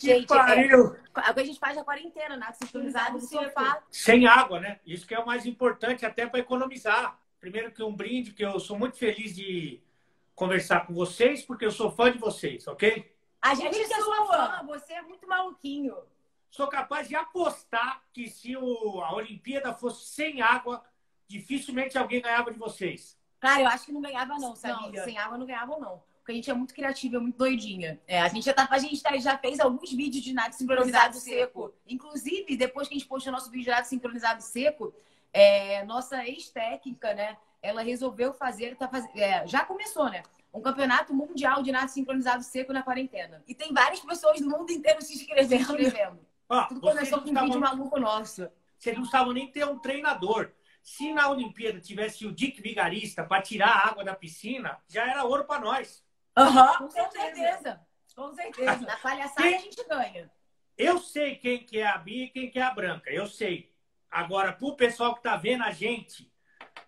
Gente, pariu! É, agora a gente faz a quarentena, né? Sincronizado no sofá. Sem água, né? Isso que é o mais importante, até para economizar. Primeiro que um brinde, que eu sou muito feliz de conversar com vocês, porque eu sou fã de vocês, ok? A gente é sua fã, você é muito maluquinho. Sou capaz de apostar que se o, a Olimpíada fosse sem água, dificilmente alguém ganhava de vocês. Cara, eu acho que não ganhava, não, sabia? Não, sem água não ganhava, não. Porque a gente é muito criativa, é muito doidinha. É, a gente já, tá, a gente tá, já fez alguns vídeos de nada sincronizado seco. seco. Inclusive, depois que a gente postou nosso vídeo de nada sincronizado seco, é, nossa ex-técnica, né? Ela resolveu fazer, tá faz... É, já começou, né? Um campeonato mundial de nada sincronizado seco na quarentena. E tem várias pessoas do mundo inteiro se inscrevendo. Se inscrevendo. Ah, Tudo começou com um vídeo maluco nosso. Vocês não estavam nem ter um treinador. Se na Olimpíada tivesse o Dick Vigarista para tirar a água da piscina, já era ouro para nós. Uhum, com certeza. Com certeza. Na palhaçada quem... a gente ganha. Eu sei quem que é a Bia e quem que é a Branca. Eu sei. Agora, para o pessoal que está vendo a gente,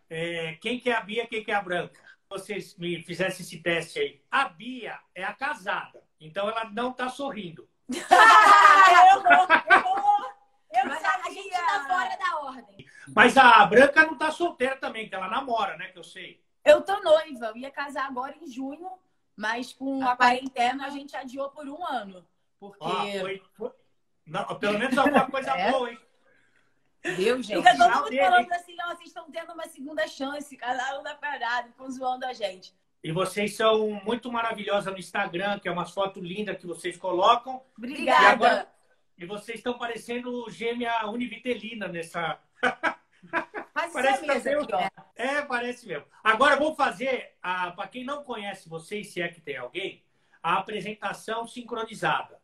é, quem que é a Bia e quem que é a Branca? Vocês me fizessem esse teste aí. A Bia é a casada. Então ela não está sorrindo. ah, eu vou, eu vou. Eu Mas sabia. a gente tá fora da ordem. Mas a Branca não tá solteira também, que ela namora, né? Que eu sei. Eu tô noiva. Eu ia casar agora em junho, mas com a, quarentena a gente adiou por um ano. Porque. Ah, foi, foi... Não, pelo menos alguma coisa é? boa, hein? Viu, gente? Fica todo mundo falando assim, ó, vocês estão tendo uma segunda chance, casaram da parada, ficam zoando a gente. E vocês são muito maravilhosas no Instagram, que é umas fotos lindas que vocês colocam. Obrigada. E, agora, e vocês estão parecendo gêmea univitelina nessa. parece tá mesmo, aqui, É, parece mesmo. Agora vou fazer, para quem não conhece vocês, se é que tem alguém, a apresentação sincronizada.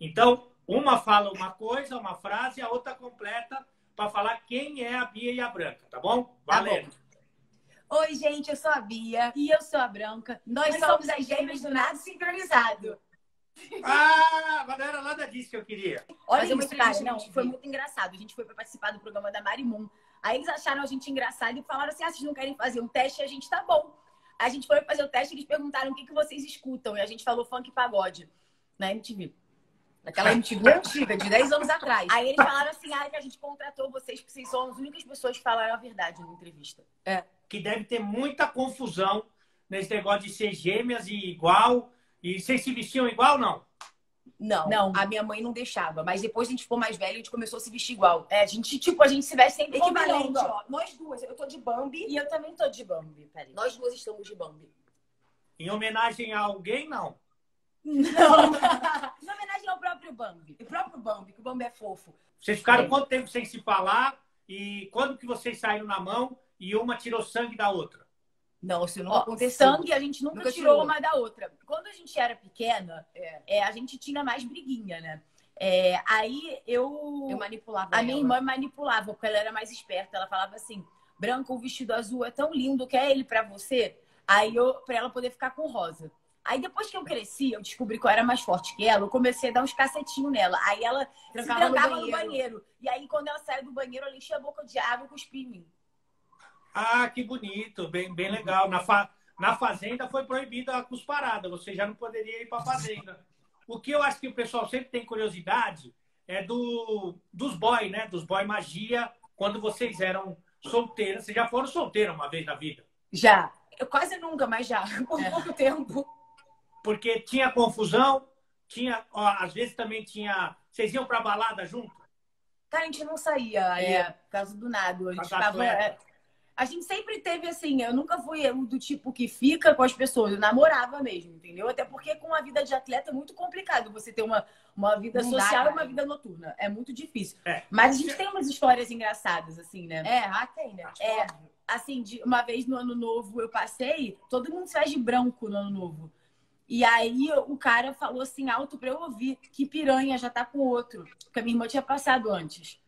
Então, uma fala uma coisa, uma frase, a outra completa para falar quem é a Bia e a Branca, tá bom? Valendo. Tá bom. Oi, gente, eu sou a Bia e eu sou a Branca. Nós, Nós somos as gêmeas do Nada Sincronizado. Ah, mas não era nada disso que eu queria. Olha isso, cara. Não, foi muito engraçado. A gente foi para participar do programa da Marimun. Aí eles acharam a gente engraçado e falaram assim: ah, vocês não querem fazer um teste? A gente tá bom. A gente foi fazer o teste e eles perguntaram o que, que vocês escutam. E a gente falou funk e pagode na MTV. Naquela MTV antiga, de 10 anos atrás. Aí eles falaram assim: ah, que a gente contratou vocês, porque vocês são as únicas pessoas que falaram a verdade na entrevista. É que deve ter muita confusão nesse negócio de ser gêmeas e igual. E vocês se vestiam igual não? Não, não, a minha mãe não deixava. Mas depois a gente ficou mais velha e a gente começou a se vestir igual. É, a gente, tipo, a gente se veste sempre equivalente, ó. Nós duas, eu tô de Bambi. E eu também tô de Bambi, peraí. Nós duas estamos de Bambi. Em homenagem a alguém, não? Não. em homenagem ao próprio Bambi. O próprio Bambi, que o Bambi é fofo. Vocês ficaram é. quanto tempo sem se falar? E quando que vocês saíram na mão? e uma tirou sangue da outra? Não, isso não aconteceu. Sangue a gente nunca, nunca tirou, tirou uma da outra. Quando a gente era pequena, é. É, a gente tinha mais briguinha, né? É, aí eu. Eu manipulava. A ela. minha irmã manipulava, porque ela era mais esperta. Ela falava assim: Branco, o vestido azul é tão lindo, quer ele para você? Aí eu, pra ela poder ficar com rosa. Aí depois que eu cresci, eu descobri que eu era mais forte que ela, eu comecei a dar uns cacetinhos nela. Aí ela trancava se trancava no banheiro. no banheiro. E aí, quando ela saiu do banheiro, ela enchia a boca de água e cuspia em mim. Ah, que bonito, bem, bem legal. Na, fa... na fazenda foi proibida a cusparada, você já não poderia ir para a fazenda. O que eu acho que o pessoal sempre tem curiosidade é do dos boy, né? Dos boy magia, quando vocês eram solteiras. Vocês já foram solteiras uma vez na vida? Já. Eu quase nunca, mas já. Por é. pouco tempo. Porque tinha confusão, tinha, ó, às vezes também tinha. Vocês iam pra balada junto? Cara, a gente não saía, é, por causa do nada. A gente. É, a gente sempre teve assim, eu nunca fui do tipo que fica com as pessoas, eu namorava mesmo, entendeu? Até porque com a vida de atleta é muito complicado você ter uma, uma vida Não social dá, e uma vida noturna. É muito difícil. É. Mas a gente tem umas histórias engraçadas, assim, né? É, ah, tem, né? É, assim, de, uma vez no ano novo eu passei, todo mundo se faz de branco no ano novo. E aí o cara falou assim alto pra eu ouvir que piranha já tá com outro. Porque a minha irmã tinha passado antes.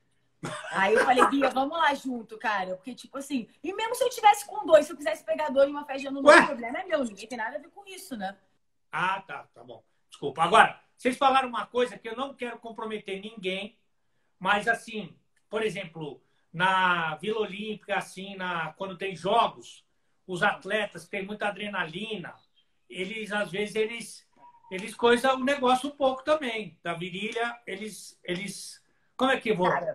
Aí eu falei, Bia, vamos lá junto, cara. Porque, tipo assim, e mesmo se eu tivesse com dois, se eu quisesse pegar dois numa festa no o problema é meu. Ninguém tem nada a ver com isso, né? Ah, tá, tá bom. Desculpa. Agora, vocês falaram uma coisa que eu não quero comprometer ninguém, mas assim, por exemplo, na Vila Olímpica, assim, na, quando tem jogos, os atletas têm muita adrenalina, eles, às vezes, eles eles coisam o negócio um pouco também. Da virilha, eles. eles como é que vou? Cara,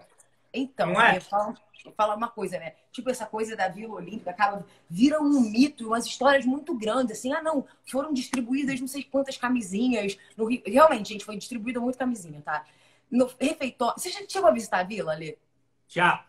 então, Não é? eu falo, eu falo uma coisa, né? Tipo, essa coisa da Vila Olímpica acaba, vira um mito, umas histórias muito grandes, assim, ah, não, foram distribuídas não sei quantas camisinhas. No Rio. Realmente, gente, foi distribuída muito camisinha, tá? No refeitório. Você já chegou a visitar a vila, ali? Já.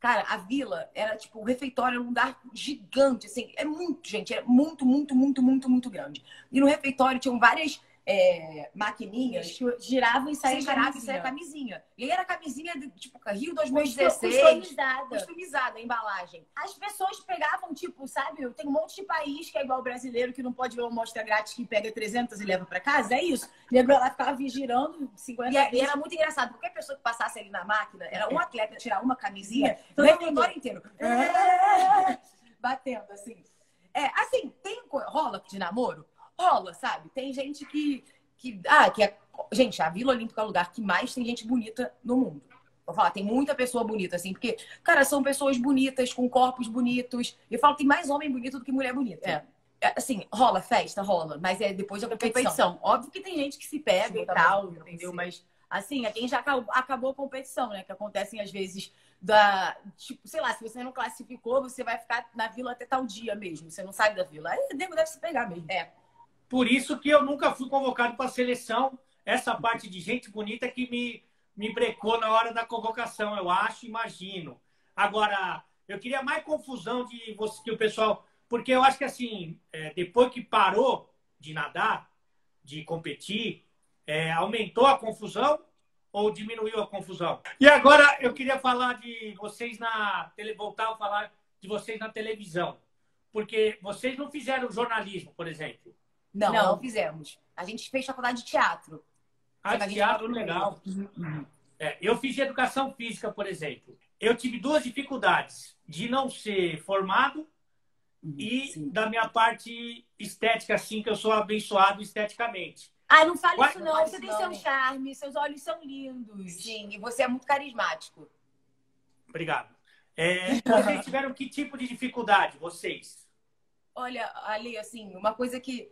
Cara, a vila era tipo, o refeitório era um lugar gigante, assim, é muito, gente, é muito, muito, muito, muito, muito grande. E no refeitório tinham várias é, maquininhas Que girava e saía girava e camisinha. camisinha. E aí era camisinha de, tipo, Rio Custo- 2016. Customizada. Customizada, a embalagem. As pessoas pegavam, tipo, sabe? Tem um monte de país que é igual o brasileiro, que não pode ver uma amostra grátis que pega 300 e leva pra casa. É isso. O nego lá ficava girando 50 E, é- e era muito engraçado. Qualquer pessoa que passasse ali na máquina, era um atleta tirar uma camisinha, Todo todo o mundo. refeitório inteiro. É, Batendo, assim. É, assim, tem rola de namoro? Rola, sabe? Tem gente que. que ah, que é. Gente, a Vila Olímpica é o lugar que mais tem gente bonita no mundo. Vou falar, tem muita pessoa bonita, assim, porque, cara, são pessoas bonitas, com corpos bonitos. Eu falo, tem mais homem bonito do que mulher bonita. É. É, Assim, rola festa, rola, mas é depois da competição. competição. Óbvio que tem gente que se pega Sim, e tal, entendeu? sim. Mas, assim, é quem já acabou, a competição, né? Que acontecem, às vezes, da... Tipo, sei lá, se você não classificou, você vai ficar na vila até tal dia mesmo. Você não sai da vila. Aí o nego deve se pegar mesmo. É. Por isso que eu nunca fui convocado para a seleção. Essa parte de gente bonita que me, me brecou na hora da convocação, eu acho, imagino. Agora, eu queria mais confusão de você, que o pessoal. Porque eu acho que assim, é, depois que parou de nadar, de competir, é, aumentou a confusão ou diminuiu a confusão? E agora eu queria falar de vocês na voltar a falar de vocês na televisão. Porque vocês não fizeram jornalismo, por exemplo. Não, Não. não, fizemos. A gente fez faculdade de teatro. Ah, teatro parou no meio. legal. É, eu fiz educação física, por exemplo. Eu tive duas dificuldades: de não ser formado e Sim. da minha parte estética, assim, que eu sou abençoado esteticamente. Ah, não fale isso Não Você tem não, seu charme, seus olhos são lindos. Sim, e você é muito carismático. Obrigado. É, vocês tiveram que tipo de dificuldade, vocês? Olha, Ali, assim, uma coisa que,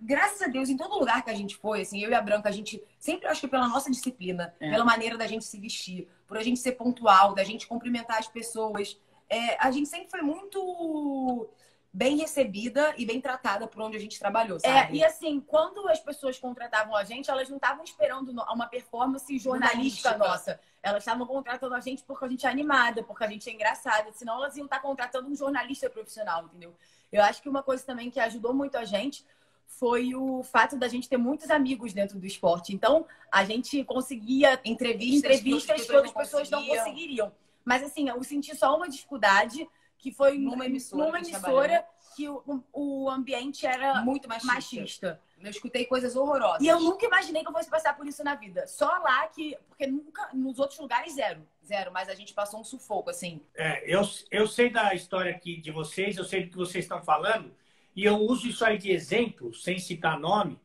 graças a Deus, em todo lugar que a gente foi, assim, eu e a Branca, a gente sempre, acho que pela nossa disciplina, É. pela maneira da gente se vestir, por a gente ser pontual, da gente cumprimentar as pessoas, é, a gente sempre foi muito bem recebida e bem tratada por onde a gente trabalhou, É, sabe? e assim, quando as pessoas contratavam a gente, elas não estavam esperando uma performance jornalística Jornalística. nossa. Elas estavam contratando a gente porque a gente é animada, porque a gente é engraçada. Senão elas iam estar contratando um jornalista profissional, entendeu? Eu acho que uma coisa também que ajudou muito a gente foi o fato da gente ter muitos amigos dentro do esporte. Então, a gente conseguia Entrevistas, entrevistas que outras pessoas não conseguiriam. Mas assim, eu senti só uma dificuldade que foi Numa emissora numa emissora que o, o ambiente era Muito machista. machista. Eu escutei coisas horrorosas. E eu nunca imaginei que eu fosse passar por isso na vida. Só lá que. Porque nunca. Nos outros lugares, zero. Zero, mas a gente passou um sufoco, assim. É, eu, eu sei da história aqui de vocês, eu sei do que vocês estão falando, e eu uso isso aí de exemplo, sem citar nome,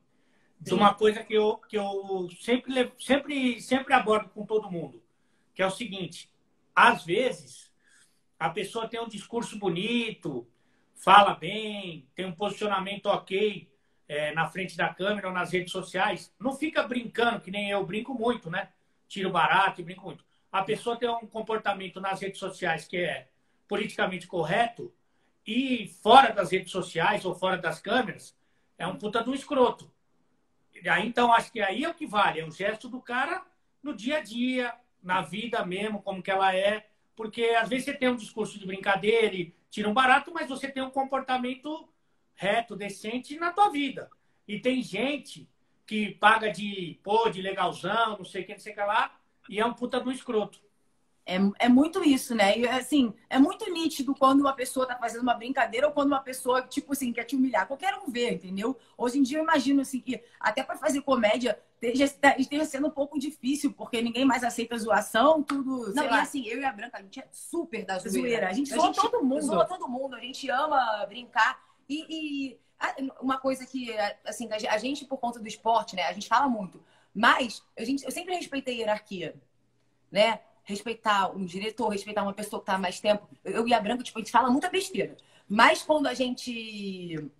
de uma coisa que eu, que eu sempre, sempre, sempre abordo com todo mundo, que é o seguinte: às vezes a pessoa tem um discurso bonito, fala bem, tem um posicionamento ok é, na frente da câmera ou nas redes sociais, não fica brincando, que nem eu brinco muito, né? Tiro barato e brinco muito. A pessoa tem um comportamento nas redes sociais que é politicamente correto e fora das redes sociais ou fora das câmeras é um puta do escroto. Aí, então, acho que aí é o que vale, é o gesto do cara no dia a dia, na vida mesmo, como que ela é. Porque às vezes você tem um discurso de brincadeira e tira um barato, mas você tem um comportamento reto, decente na tua vida. E tem gente que paga de, pô, de legalzão, não sei o que, não sei o que lá, e é um puta do escroto. É, é muito isso, né? E assim, é muito nítido quando uma pessoa tá fazendo uma brincadeira ou quando uma pessoa, tipo assim, quer te humilhar. Qualquer um vê, entendeu? Hoje em dia eu imagino assim que até para fazer comédia esteja, esteja sendo um pouco difícil, porque ninguém mais aceita zoação, tudo. Não, e lá, assim, eu e a Branca, a gente é super da zoeira. zoeira. A gente zoa todo mundo. zoa todo mundo, a gente ama brincar. E, e, uma coisa que, assim, a gente, por conta do esporte, né, a gente fala muito. Mas a gente, eu sempre respeitei a hierarquia, né? Respeitar um diretor, respeitar uma pessoa que tá há mais tempo. Eu e a Branca, tipo, a gente fala muita besteira. Mas quando a gente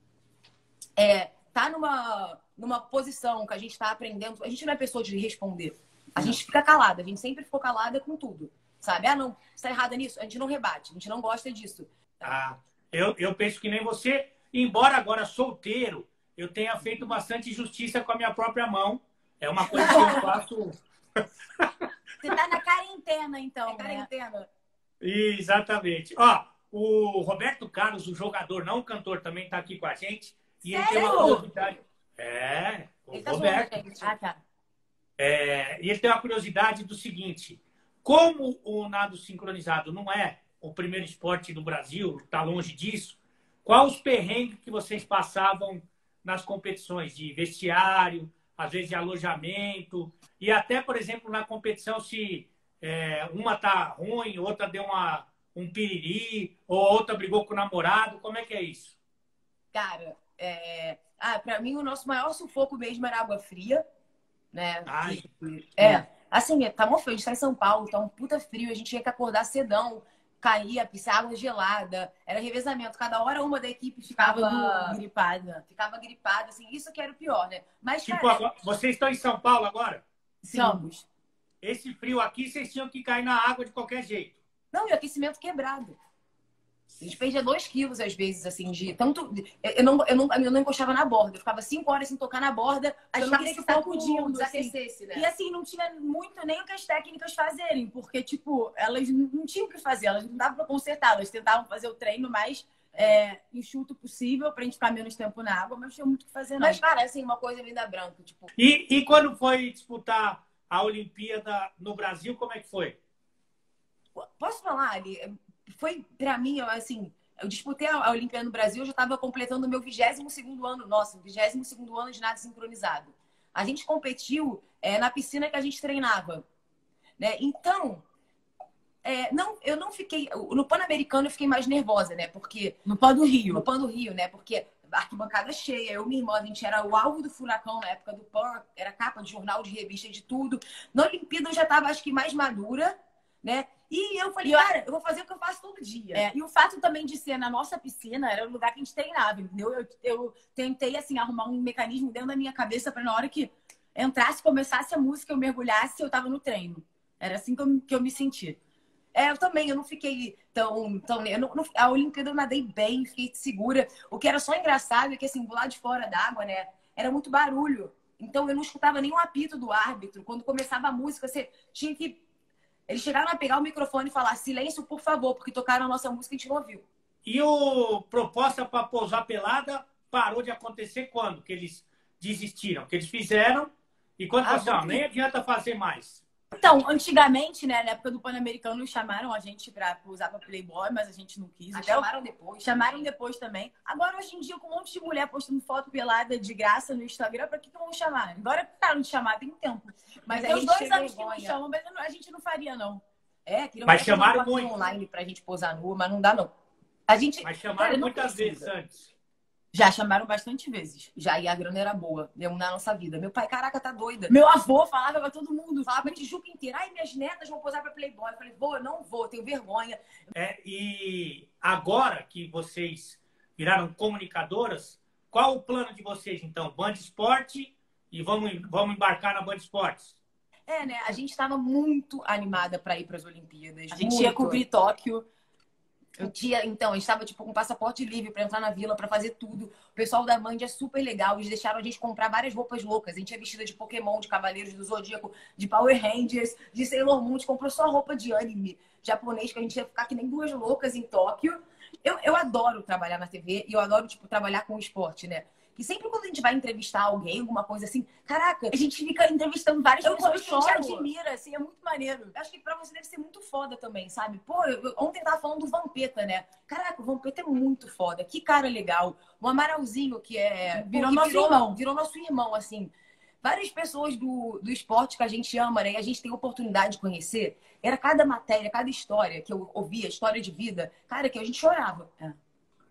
é, tá numa, numa posição que a gente tá aprendendo, a gente não é pessoa de responder. A gente fica calada, a gente sempre ficou calada com tudo. Sabe? Ah, não, você tá errada nisso. A gente não rebate, a gente não gosta disso. Ah, eu, eu penso que nem você, embora agora solteiro, eu tenha feito bastante justiça com a minha própria mão. É uma coisa que eu faço. Tá quarentena, então. É quarentena. Exatamente. Ó, o Roberto Carlos, o jogador, não o cantor, também está aqui com a gente. E Sério? ele tem uma curiosidade. É, o Ele tá Roberto. zoando, gente. Ah, tá. É, e ele tem uma curiosidade do seguinte: como o nado sincronizado não é o primeiro esporte do Brasil, está longe disso, qual os perrengues que vocês passavam nas competições de vestiário, às vezes de alojamento, e até, por exemplo, na competição, se é, uma tá ruim, outra deu uma, um piriri, ou outra brigou com o namorado, como é que é isso? Cara, é... ah, pra mim o nosso maior sufoco mesmo era água fria, né? Ai, É, assim, tá mó frio, a gente tá em São Paulo, tá um puta frio, a gente tinha que acordar cedão, caía, pisar água gelada, era revezamento, cada hora uma da equipe ficava, Ficava gripada. ficava gripada, assim, isso que era o pior, né? Mas, tipo, cara, agora- vocês estão em São Paulo agora? sim. Somos. Esse frio aqui, vocês tinham que cair na água de qualquer jeito. Não, e o aquecimento quebrado. A gente perdia dois quilos, às vezes, assim, de tanto. Eu não, eu não, eu não encostava na borda. Eu ficava cinco horas sem tocar na borda. A gente não queria que o sacudindo, desaquecesse, né? E assim, não tinha muito nem o que as técnicas fazerem, porque, tipo, elas não tinham o que fazer, elas não davam pra consertar, elas tentavam fazer o treino mais é, enxuto possível pra gente ficar menos tempo na água, mas não tinha muito o que fazer, não. Mas, cara, assim, uma coisa linda branca, tipo, E, e quando foi disputar a Olimpíada no Brasil, como é que foi? Posso falar, Ali? Foi, pra mim, eu, assim, eu disputei a Olimpíada no Brasil, eu já estava completando o meu 22º ano, nossa, 22º ano de nado sincronizado. A gente competiu é, na piscina que a gente treinava, né? Então, é, não, eu não fiquei... No Pan-Americano eu fiquei mais nervosa, né? Porque No pó do no Rio. Pan do Rio, né? Porque arquibancada cheia, eu e minha irmã, a gente era o alvo do furacão na época do Pan, era capa de jornal, de revista, de tudo. Na Olimpíada eu já estava, acho que, mais madura, né? E eu falei, cara, eu vou fazer o que eu faço todo dia. É, e o fato também de ser na nossa piscina era o lugar que a gente treinava, entendeu? Eu, eu tentei, assim, arrumar um mecanismo dentro da minha cabeça para na hora que entrasse, começasse a música, eu mergulhasse, eu tava no treino. Era assim que eu, que eu me senti. É, eu também, eu não fiquei tão. tão eu não- a Olimpíada eu nadei bem, fiquei segura. O que era só engraçado é que, assim, do lado de fora d'água, né, era muito barulho. Então eu não escutava nenhum apito do árbitro. Quando começava a música, você tinha que. Eles chegaram a pegar o microfone e falar: silêncio, por favor, porque tocaram a nossa música e a gente não ouviu. E o proposta para pousar pelada parou de acontecer quando? Que eles desistiram? Que eles fizeram e quando Ah, falaram, assim, nem adianta fazer mais. Então, antigamente, né, na época do Pan-Americano, chamaram a gente pra usar pra Playboy, mas a gente não quis. Ah, chamaram depois. Chamaram depois também. Agora, hoje em dia, com um monte de mulher postando foto pelada de graça no Instagram, pra que, que vão chamar? Agora pararam de chamar, tem tempo. Mas Mas tem a uns gente dois anos que não chamam, mas a gente não faria, não. É, queriam Mas fazer chamaram muito. online pra gente posar nua, mas não dá, não. A gente. Mas chamaram Cara, muitas vezes antes. Já chamaram bastante vezes. Já, e a grana era boa, mesmo na nossa vida. Meu pai, caraca, tá doida. Meu avô falava pra todo mundo. Falava pra Tijuca inteira, ai, minhas netas vão posar pra Playboy. Eu falei, vou, eu não vou, tenho vergonha. É, e agora que vocês viraram comunicadoras, qual o plano de vocês, então? Band Esporte e vamos, vamos embarcar na Band Esportes? É, né? A gente tava muito animada pra ir pras Olimpíadas. A gente muito. ia cobrir Tóquio. Eu tinha, então, a gente tava tipo com passaporte livre pra entrar na vila, pra fazer tudo. O pessoal da Band é super legal. Eles deixaram a gente comprar várias roupas loucas. A gente é vestida de Pokémon, de Cavaleiros do Zodíaco, de Power Rangers, de Sailor Moon. A gente comprou só roupa de anime japonês, que a gente ia ficar que nem duas loucas em Tóquio. Eu, eu adoro trabalhar na TV e eu adoro, tipo, trabalhar com esporte, né? E sempre quando a gente vai entrevistar alguém, alguma coisa assim, caraca, A gente fica entrevistando várias Eu- pessoas que a gente admira, assim, é muito maneiro. Eu acho que pra você deve ser muito foda também, sabe? Pô, eu, ontem eu tava falando do Vampeta, né? Caraca, o Vampeta é muito foda. Que cara legal. O Amaralzinho, que é. Virou que nosso irmão. Virou nosso irmão, assim. Várias pessoas do, do esporte que a gente ama, né? E a gente tem oportunidade de conhecer. Era cada matéria, cada história que eu ouvia, história de vida, cara, que a gente chorava.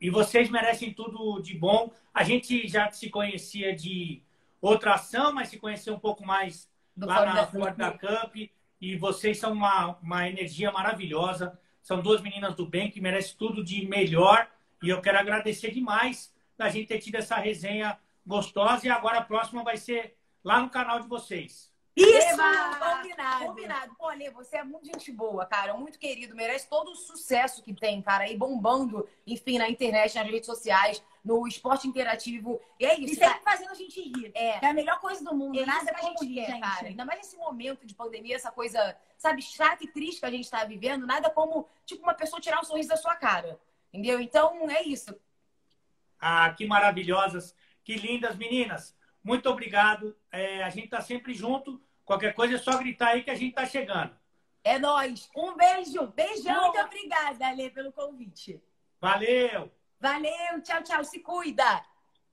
E vocês merecem tudo de bom. A gente já se conhecia de outra ação, mas se conheceu um pouco mais Do lá na Cup. Florida Cup. E vocês são uma, uma energia maravilhosa. São duas meninas do bem que merecem tudo de melhor. E eu quero agradecer demais da gente ter tido essa resenha gostosa. E agora a próxima vai ser lá no canal de vocês. Isso! Eba! Combinado. Combinado. Pô, Lê, você é muito gente boa, cara. Muito querido. Merece todo o sucesso que tem, cara. Aí bombando, enfim, na internet, nas redes sociais, no esporte interativo. E é isso. E sempre fazendo a gente rir. É. é a melhor coisa do mundo. É Nada que a gente quer, gente. cara. Ainda mais nesse momento de pandemia, essa coisa, sabe, chata e triste que a gente tá vivendo. Nada como, tipo, uma pessoa tirar um sorriso da sua cara. Entendeu? Então, é isso. Ah, que maravilhosas. Que lindas meninas. Muito obrigado. É, a gente tá sempre junto. Qualquer coisa é só gritar aí que a gente tá chegando. É nós. Um beijo. Beijão. Muito obrigada, Ale, pelo convite. Valeu. Valeu. Tchau, tchau. Se cuida.